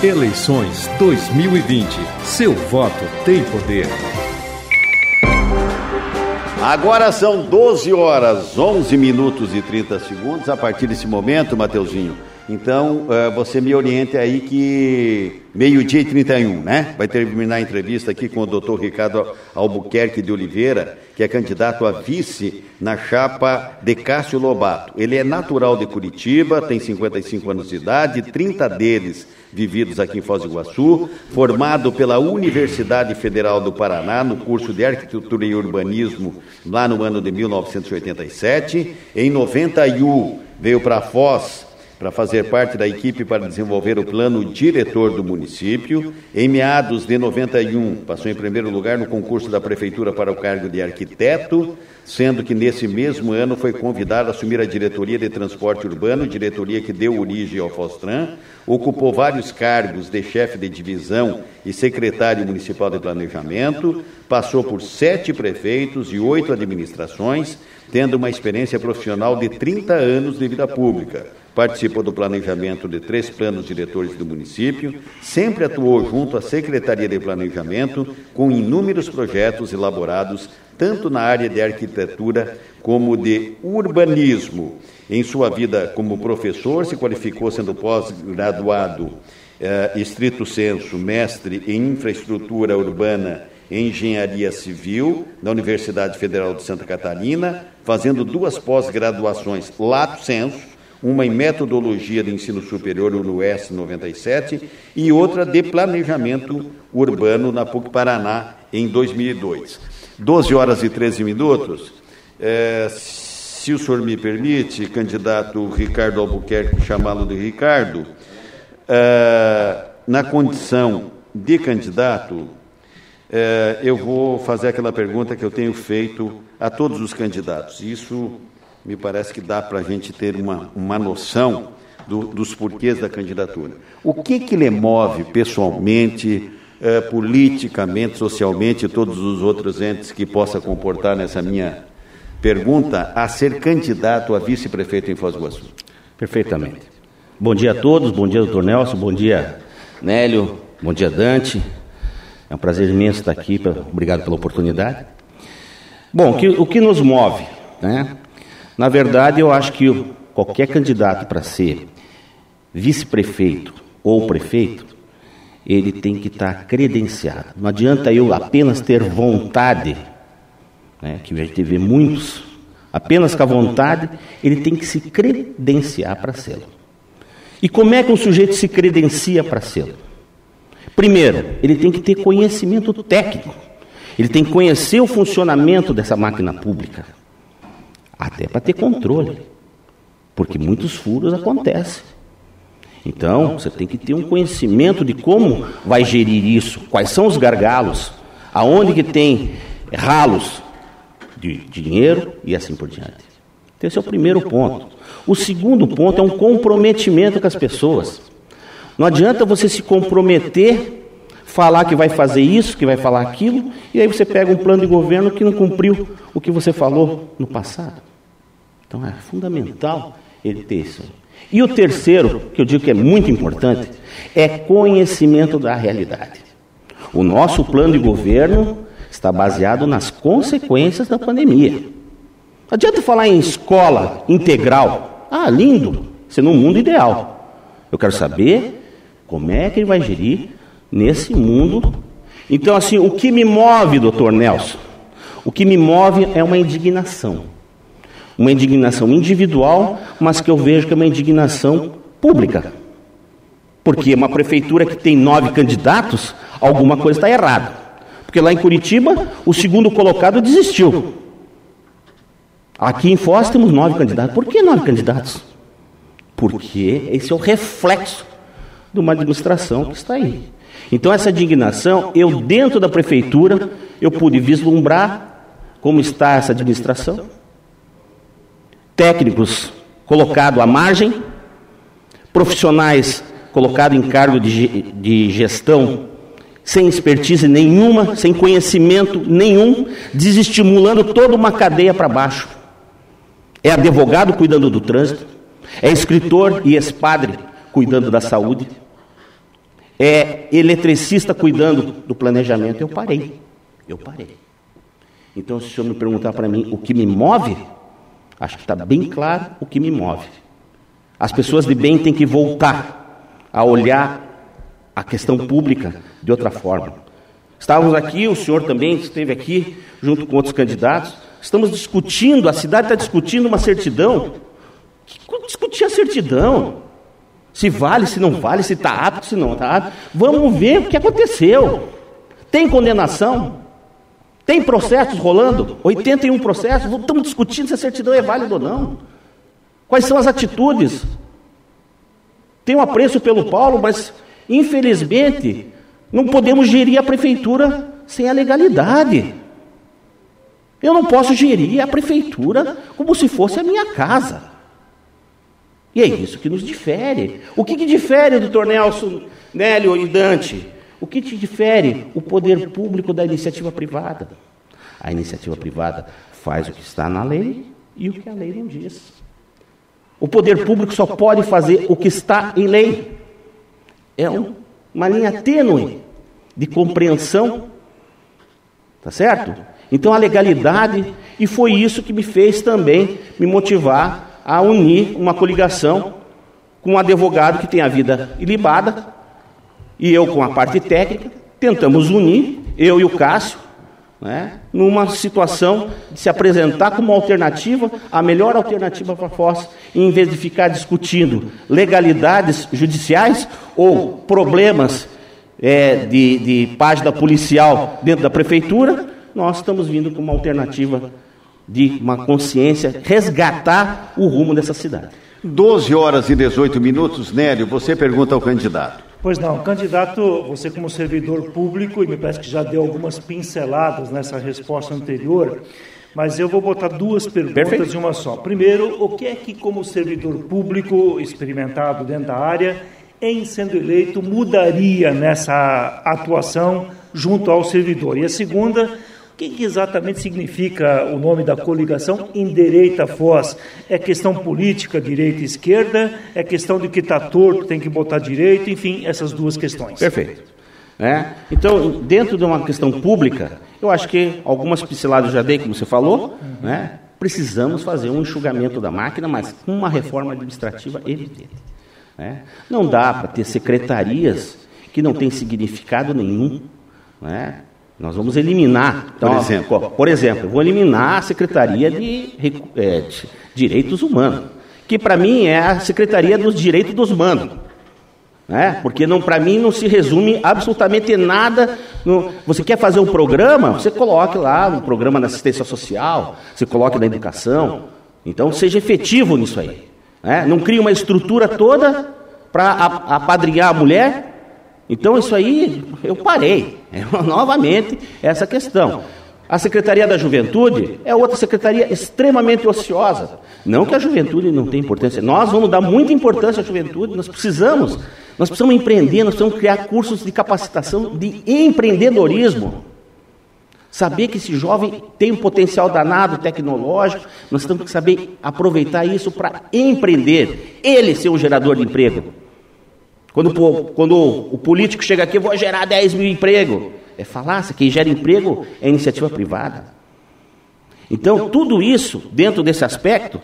Eleições 2020. Seu voto tem poder. Agora são 12 horas, 11 minutos e 30 segundos. A partir desse momento, Mateuzinho, então uh, você me oriente aí que meio-dia e 31, né? Vai terminar a entrevista aqui com o doutor Ricardo Albuquerque de Oliveira, que é candidato a vice na chapa de Cássio Lobato. Ele é natural de Curitiba, tem 55 anos de idade, 30 deles vividos aqui em Foz do Iguaçu, formado pela Universidade Federal do Paraná no curso de Arquitetura e Urbanismo lá no ano de 1987. Em 91 veio para Foz para fazer parte da equipe para desenvolver o plano diretor do município. Em meados de 91, passou em primeiro lugar no concurso da prefeitura para o cargo de arquiteto, sendo que nesse mesmo ano foi convidado a assumir a diretoria de transporte urbano, diretoria que deu origem ao Fostran. Ocupou vários cargos de chefe de divisão e secretário municipal de planejamento. Passou por sete prefeitos e oito administrações, tendo uma experiência profissional de 30 anos de vida pública participou do planejamento de três planos diretores do município, sempre atuou junto à Secretaria de Planejamento com inúmeros projetos elaborados tanto na área de arquitetura como de urbanismo. Em sua vida como professor, se qualificou sendo pós-graduado eh, estrito senso, mestre em infraestrutura urbana e engenharia civil da Universidade Federal de Santa Catarina, fazendo duas pós-graduações lato senso uma em metodologia de ensino superior no S 97 e outra de planejamento urbano na PUC Paraná em 2002. 12 horas e 13 minutos. É, se o senhor me permite, candidato Ricardo Albuquerque, chamá-lo de Ricardo, é, na condição de candidato, é, eu vou fazer aquela pergunta que eu tenho feito a todos os candidatos. Isso me parece que dá para a gente ter uma, uma noção do, dos porquês da candidatura. O que, que lhe move pessoalmente, eh, politicamente, socialmente e todos os outros entes que possa comportar nessa minha pergunta a ser candidato a vice-prefeito em Foz do Iguaçu? Perfeitamente. Bom dia a todos, bom dia, doutor Nelson, bom dia, Nélio, bom dia, Dante. É um prazer imenso estar aqui, obrigado pela oportunidade. Bom, que, o que nos move, né? Na verdade, eu acho que qualquer candidato para ser vice-prefeito ou prefeito, ele tem que estar credenciado. Não adianta eu apenas ter vontade, né, que a gente vê muitos, apenas com a vontade, ele tem que se credenciar para ser. E como é que um sujeito se credencia para ser? Primeiro, ele tem que ter conhecimento técnico. Ele tem que conhecer o funcionamento dessa máquina pública. Até para ter controle. Porque muitos furos acontecem. Então, você tem que ter um conhecimento de como vai gerir isso, quais são os gargalos, aonde que tem ralos de dinheiro e assim por diante. Então, esse é o primeiro ponto. O segundo ponto é um comprometimento com as pessoas. Não adianta você se comprometer, falar que vai fazer isso, que vai falar aquilo, e aí você pega um plano de governo que não cumpriu o que você falou no passado. Então é fundamental ele ter isso. E o terceiro, que eu digo que é muito importante, é conhecimento da realidade. O nosso plano de governo está baseado nas consequências da pandemia. Não adianta falar em escola integral. Ah, lindo, isso é no mundo ideal. Eu quero saber como é que ele vai gerir nesse mundo. Então, assim, o que me move, doutor Nelson? O que me move é uma indignação uma indignação individual, mas que eu vejo que é uma indignação pública. Porque uma prefeitura que tem nove candidatos, alguma coisa está errada. Porque lá em Curitiba, o segundo colocado desistiu. Aqui em Foz temos nove candidatos. Por que nove candidatos? Porque esse é o reflexo de uma administração que está aí. Então essa indignação, eu dentro da prefeitura, eu pude vislumbrar como está essa administração, técnicos colocados à margem, profissionais colocados em cargo de, de gestão sem expertise nenhuma, sem conhecimento nenhum, desestimulando toda uma cadeia para baixo. É advogado cuidando do trânsito, é escritor e ex-padre cuidando da saúde, é eletricista cuidando do planejamento, eu parei. Eu parei. Então, se o senhor me perguntar para mim o que me move, acho que está bem claro o que me move. As pessoas de bem têm que voltar a olhar a questão pública de outra forma. Estávamos aqui, o senhor também esteve aqui, junto com outros candidatos. Estamos discutindo, a cidade está discutindo uma certidão. Discutir a certidão. Se vale, se não vale, se está apto, se não está apto. Vamos ver o que aconteceu. Tem condenação? Tem processos rolando? 81 processos? Estamos discutindo se a certidão é válida ou não. Quais são as atitudes? Tenho apreço pelo Paulo, mas infelizmente não podemos gerir a prefeitura sem a legalidade. Eu não posso gerir a prefeitura como se fosse a minha casa. E é isso que nos difere. O que, que difere, doutor Nelson, Nélio e Dante? O que te difere? O poder público da iniciativa privada. A iniciativa privada faz o que está na lei e o que a lei não diz. O poder público só pode fazer o que está em lei. É um, uma linha tênue de compreensão. Tá certo? Então a legalidade, e foi isso que me fez também me motivar a unir uma coligação com um advogado que tem a vida ilibada, e eu com a parte técnica, tentamos unir, eu e o Cássio, né, numa situação de se apresentar como alternativa, a melhor alternativa para a Foz, em vez de ficar discutindo legalidades judiciais ou problemas é, de, de página policial dentro da prefeitura, nós estamos vindo com uma alternativa de uma consciência, resgatar o rumo dessa cidade. 12 horas e 18 minutos, Nélio, você pergunta ao candidato. Pois não, candidato, você como servidor público, e me parece que já deu algumas pinceladas nessa resposta anterior, mas eu vou botar duas perguntas Perfeito. em uma só. Primeiro, o que é que, como servidor público experimentado dentro da área, em sendo eleito, mudaria nessa atuação junto ao servidor? E a segunda, que, que exatamente significa o nome da coligação Endireita Foz? É questão política, direita e esquerda? É questão de que está torto, tem que botar direito? Enfim, essas duas questões. Perfeito. É? Então, dentro de uma questão pública, eu acho que algumas pinceladas já dei, como você falou, né? precisamos fazer um enxugamento da máquina, mas com uma reforma administrativa evidente. Né? Não dá para ter secretarias que não têm significado nenhum. Né? Nós vamos eliminar, então, por exemplo, por exemplo, vou eliminar a Secretaria de, é, de Direitos Humanos, que para mim é a Secretaria dos Direitos dos Humanos. Né? Porque não, para mim não se resume absolutamente nada. No, você quer fazer um programa, você coloque lá um programa na assistência social, você coloque na educação. Então seja efetivo nisso aí. Né? Não crie uma estrutura toda para apadrinhar a mulher então isso aí eu parei. Novamente essa questão. A Secretaria da Juventude é outra secretaria extremamente ociosa. Não que a juventude não tenha importância. Nós vamos dar muita importância à juventude, nós precisamos. Nós precisamos empreender, nós precisamos criar cursos de capacitação de empreendedorismo. Saber que esse jovem tem um potencial danado tecnológico, nós temos que saber aproveitar isso para empreender, ele ser um gerador de emprego. Quando, quando o político chega aqui, eu vou gerar 10 mil empregos. É falácia, quem gera emprego é iniciativa privada. Então, tudo isso, dentro desse aspecto,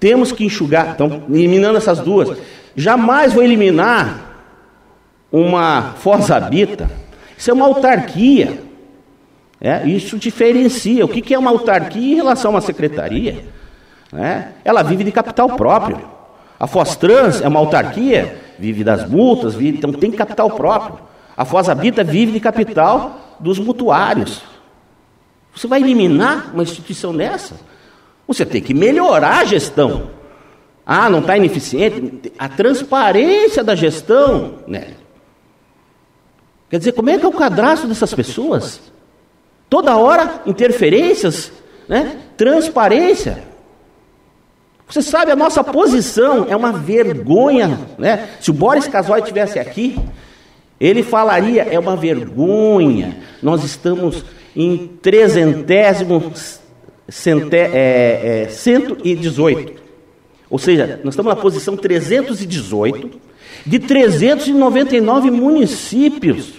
temos que enxugar. Então, eliminando essas duas. Jamais vou eliminar uma Foz Habita. Isso é uma autarquia. É, isso diferencia. O que é uma autarquia em relação a uma secretaria? É, ela vive de capital próprio. A Foz Trans é uma autarquia vive das multas, vive, então tem capital próprio. A Foz Habita vive de capital dos mutuários. Você vai eliminar uma instituição dessa? Você tem que melhorar a gestão. Ah, não está ineficiente? A transparência da gestão, né? Quer dizer, como é que é o cadastro dessas pessoas? Toda hora interferências, né? Transparência. Você sabe, a nossa posição é uma vergonha. Né? Se o Boris Casoy estivesse aqui, ele falaria: é uma vergonha. Nós estamos em trezentésimo cente, é, é, 118. Ou seja, nós estamos na posição 318 de 399 municípios.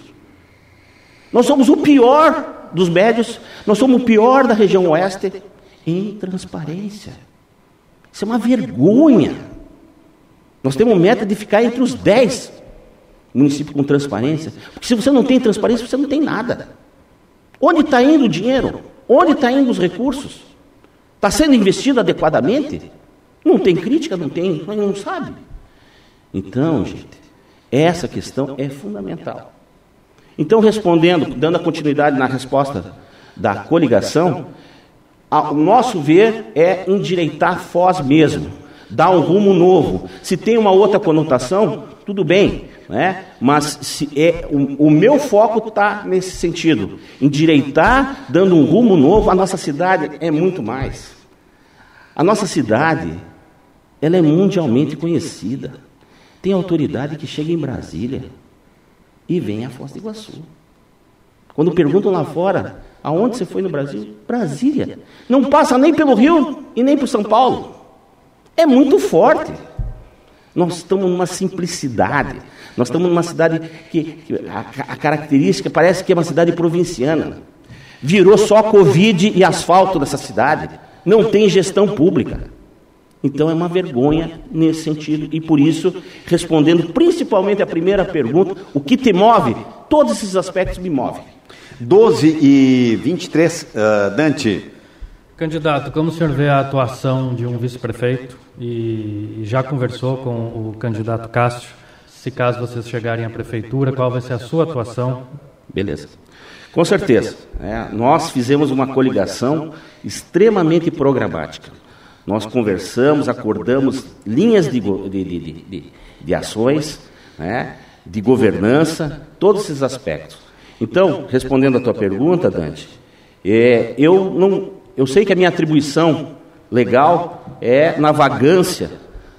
Nós somos o pior dos médios, nós somos o pior da região oeste em transparência. Isso é uma vergonha. Nós temos meta de ficar entre os 10 municípios com transparência. Porque se você não tem transparência, você não tem nada. Onde está indo o dinheiro? Onde está indo os recursos? Está sendo investido adequadamente? Não tem crítica, não tem, não sabe. Então, gente, essa questão é fundamental. Então, respondendo, dando a continuidade na resposta da coligação, o nosso ver é endireitar Foz mesmo, dar um rumo novo. Se tem uma outra conotação, tudo bem, né? mas é, o, o meu foco está nesse sentido, endireitar, dando um rumo novo. A nossa cidade é muito mais. A nossa cidade, ela é mundialmente conhecida. Tem autoridade que chega em Brasília e vem a Foz do Iguaçu. Quando perguntam lá fora, aonde você foi no Brasil? Brasília. Não passa nem pelo Rio e nem por São Paulo. É muito forte. Nós estamos numa simplicidade. Nós estamos numa cidade que, que a, a, característica parece que é uma cidade provinciana. Virou só Covid e asfalto nessa cidade. Não tem gestão pública. Então é uma vergonha nesse sentido e por isso, respondendo principalmente a primeira pergunta, o que te move? Todos esses aspectos me movem. 12 e 23, uh, ah, Dante. Candidato, como o senhor vê a atuação de um vice-prefeito e já conversou com o candidato Cássio? Se caso vocês chegarem à prefeitura, qual vai ser a sua atuação? Beleza. Com certeza. É, nós fizemos uma coligação extremamente programática. Nós conversamos, acordamos linhas de, de, de, de, de ações, né, de governança, todos esses aspectos. Então, respondendo à tua pergunta, Dante, é, eu, não, eu sei que a minha atribuição legal é na vagância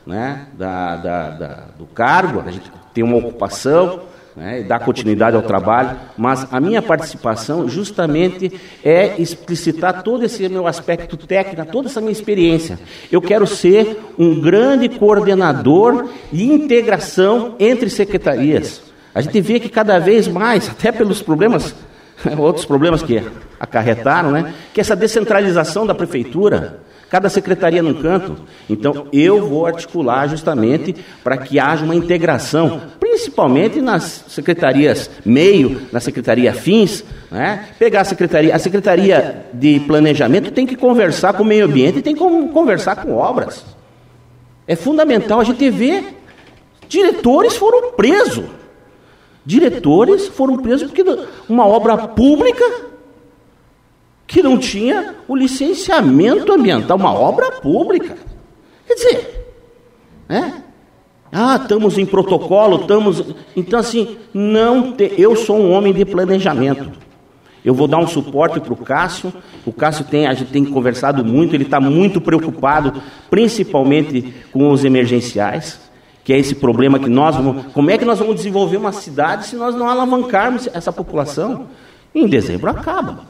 né, da, da, da, do cargo, a gente tem uma ocupação, né, e dar continuidade ao trabalho, mas a minha participação justamente é explicitar todo esse meu aspecto técnico, toda essa minha experiência. Eu quero ser um grande coordenador e integração entre secretarias. A gente vê que cada vez mais, até pelos problemas, outros problemas que acarretaram, né, que essa descentralização da prefeitura, cada secretaria num canto. Então, eu vou articular justamente para que haja uma integração, principalmente nas secretarias meio, na secretaria fins, né? pegar a secretaria, a secretaria de planejamento tem que conversar com o meio ambiente e tem que conversar com obras. É fundamental a gente ver diretores foram presos. Diretores foram presos porque uma obra pública que não tinha o licenciamento ambiental, uma obra pública. Quer dizer, né? Ah, estamos em protocolo, estamos. Então, assim, não te... eu sou um homem de planejamento. Eu vou dar um suporte para o Cássio. O Cássio tem, a gente tem conversado muito, ele está muito preocupado, principalmente com os emergenciais, que é esse problema que nós vamos. Como é que nós vamos desenvolver uma cidade se nós não alavancarmos essa população? Em dezembro acaba.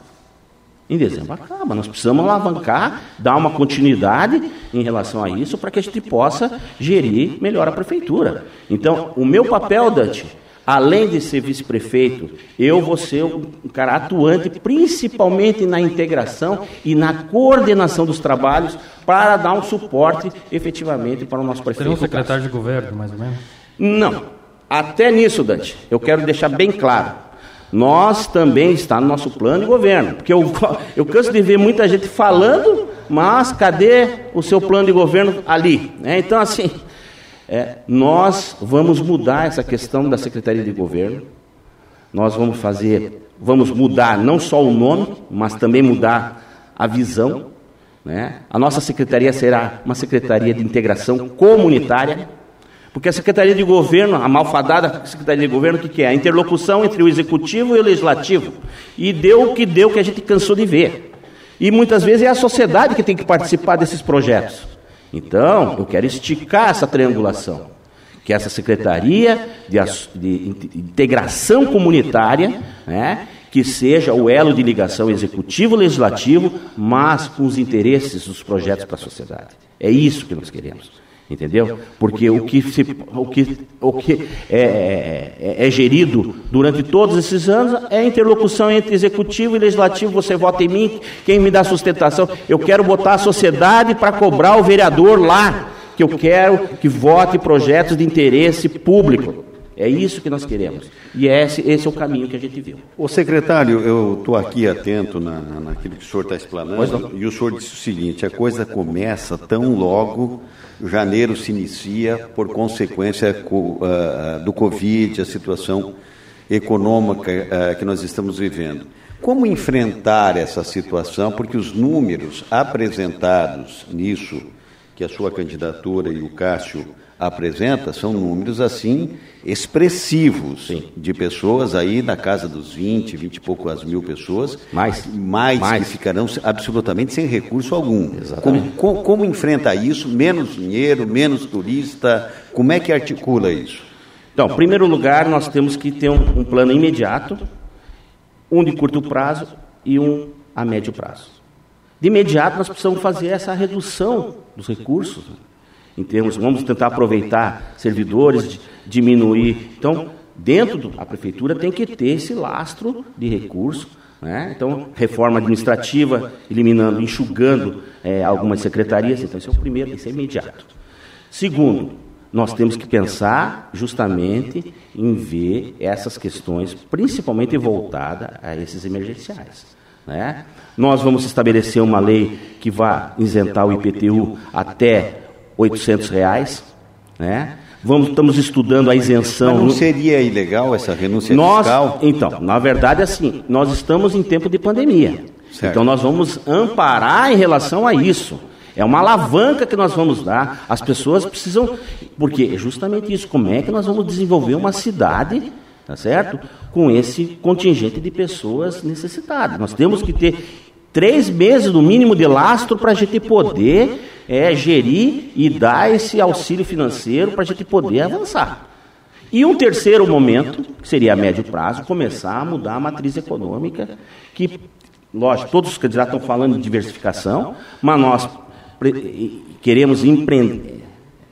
Em dezembro acaba. Nós precisamos alavancar, dar uma continuidade em relação a isso para que a gente possa gerir melhor a prefeitura. Então, o meu papel, Dante, além de ser vice-prefeito, eu vou ser um cara atuante, principalmente na integração e na coordenação dos trabalhos para dar um suporte efetivamente para o nosso prefeito. Seria um secretário de governo, mais ou menos? Não. Até nisso, Dante, eu quero deixar bem claro nós também está no nosso plano de governo. Porque eu, eu canso de ver muita gente falando, mas cadê o seu plano de governo ali? É, então, assim, é, nós vamos mudar essa questão da Secretaria de Governo. Nós vamos fazer, vamos mudar não só o nome, mas também mudar a visão. Né? A nossa secretaria será uma secretaria de integração comunitária porque a Secretaria de Governo, a malfadada Secretaria de Governo, o que, que é? A interlocução entre o Executivo e o Legislativo. E deu o que deu que a gente cansou de ver. E muitas vezes é a sociedade que tem que participar desses projetos. Então, eu quero esticar essa triangulação. Que essa Secretaria de, de Integração Comunitária, né, que seja o elo de ligação executivo-legislativo, mas com os interesses dos projetos para a sociedade. É isso que nós queremos. Entendeu? Porque o que, se, o que, o que é, é, é, gerido durante todos esses anos é a interlocução entre executivo e legislativo. Você vota em mim, quem me dá sustentação? Eu quero botar a sociedade para cobrar o vereador lá, que eu quero que vote projetos de interesse público. É isso que nós queremos. E esse, esse é o caminho que a gente viu. O secretário, eu estou aqui atento na, na, naquilo que o senhor está explanando, e o senhor disse o seguinte: a coisa começa tão logo, janeiro se inicia, por consequência uh, do Covid, a situação econômica uh, que nós estamos vivendo. Como enfrentar essa situação? Porque os números apresentados nisso, que a sua candidatura e o Cássio apresenta são números assim expressivos Sim. de pessoas aí na casa dos 20, 20 e poucas mil pessoas, mais, mais, mais. que ficarão absolutamente sem recurso algum. Como, como, como, enfrenta isso? Menos dinheiro, menos turista, como é que articula isso? Então, em primeiro lugar, nós temos que ter um, um plano imediato, um de curto prazo e um a médio prazo. De imediato, nós precisamos fazer essa redução dos recursos em termos, vamos tentar aproveitar servidores, diminuir. Então, dentro da prefeitura tem que ter esse lastro de recurso. Né? Então, reforma administrativa, eliminando, enxugando é, algumas secretarias. Então, esse é o primeiro, esse é imediato. Segundo, nós temos que pensar justamente em ver essas questões, principalmente voltada a esses emergenciais. Né? Nós vamos estabelecer uma lei que vá isentar o IPTU até 800 reais, né? Vamos, estamos estudando a isenção. Mas não seria ilegal essa renúncia nós, fiscal? Então, na verdade, assim, nós estamos em tempo de pandemia. Certo. Então, nós vamos amparar em relação a isso. É uma alavanca que nós vamos dar. As pessoas precisam. Porque é justamente isso. Como é que nós vamos desenvolver uma cidade, tá certo? Com esse contingente de pessoas necessitadas. Nós temos que ter três meses no mínimo de lastro para a gente poder é, gerir e dar esse auxílio financeiro para a gente poder avançar. E um terceiro momento, que seria a médio prazo, começar a mudar a matriz econômica, que, lógico, todos os candidatos estão falando de diversificação, mas nós queremos empreender,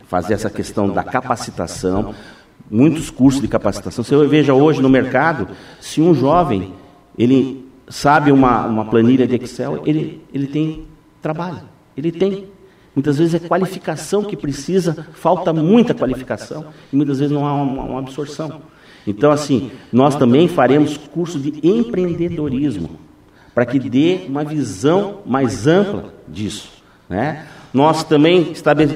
fazer essa questão da capacitação, muitos cursos de capacitação. Você veja hoje no mercado, se um jovem ele sabe uma, uma planilha de Excel, ele, ele tem trabalho, ele tem. Muitas vezes é qualificação que precisa, falta muita qualificação, e muitas vezes não há uma, uma absorção. Então, assim, nós também faremos curso de empreendedorismo, para que dê uma visão mais ampla disso. Né? Nós também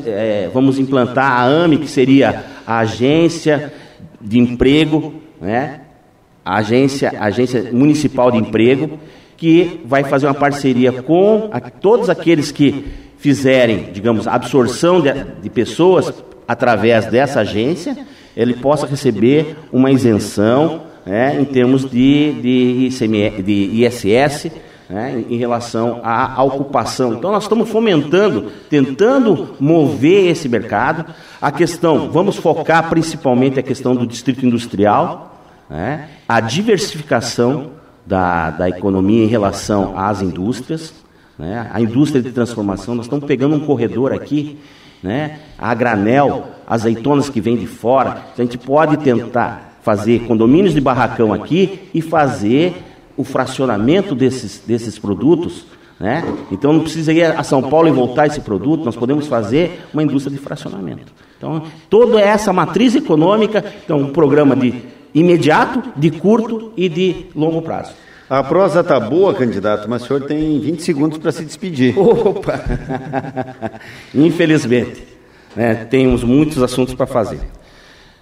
é, vamos implantar a AME, que seria a Agência de Emprego, né? a agência, agência Municipal de Emprego, que vai fazer uma parceria com a, todos aqueles que fizerem, digamos, absorção de, de pessoas através dessa agência, ele possa receber uma isenção né, em termos de, de, ICM, de ISS né, em relação à, à ocupação. Então, nós estamos fomentando, tentando mover esse mercado. A questão, vamos focar principalmente a questão do distrito industrial, né? a diversificação da, da economia em relação às indústrias, né? a indústria de transformação. Nós estamos pegando um corredor aqui, né? a granel, azeitonas que vêm de fora. A gente pode tentar fazer condomínios de barracão aqui e fazer o fracionamento desses, desses produtos. Né? Então não precisa ir a São Paulo e voltar esse produto, nós podemos fazer uma indústria de fracionamento. Então, toda essa matriz econômica, então um programa de imediato, de curto e de longo prazo. A prosa está boa, candidato, mas o senhor tem 20 segundos para se despedir. Opa! Infelizmente, né, temos muitos assuntos para fazer.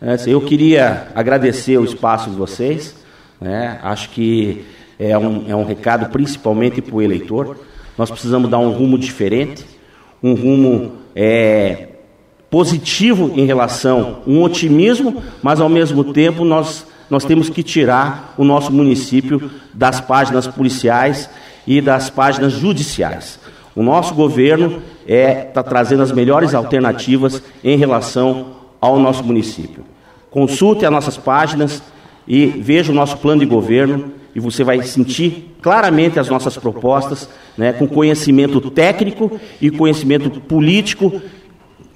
É, eu queria agradecer o espaço de vocês. Né, acho que é um, é um recado principalmente para o eleitor. Nós precisamos dar um rumo diferente, um rumo é, positivo em relação, um otimismo, mas ao mesmo tempo nós, nós temos que tirar o nosso município das páginas policiais e das páginas judiciais. O nosso governo está é, tá trazendo as melhores alternativas em relação ao nosso município. Consulte as nossas páginas e veja o nosso plano de governo e você vai sentir claramente as nossas propostas, né, com conhecimento técnico e conhecimento político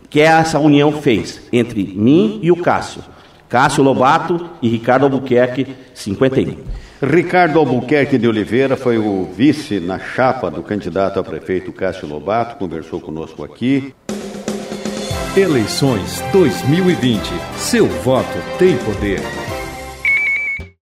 que essa união fez entre mim e o Cássio. Cássio Lobato e Ricardo Albuquerque, 51. Ricardo Albuquerque de Oliveira foi o vice na chapa do candidato a prefeito Cássio Lobato, conversou conosco aqui. Eleições 2020. Seu voto tem poder.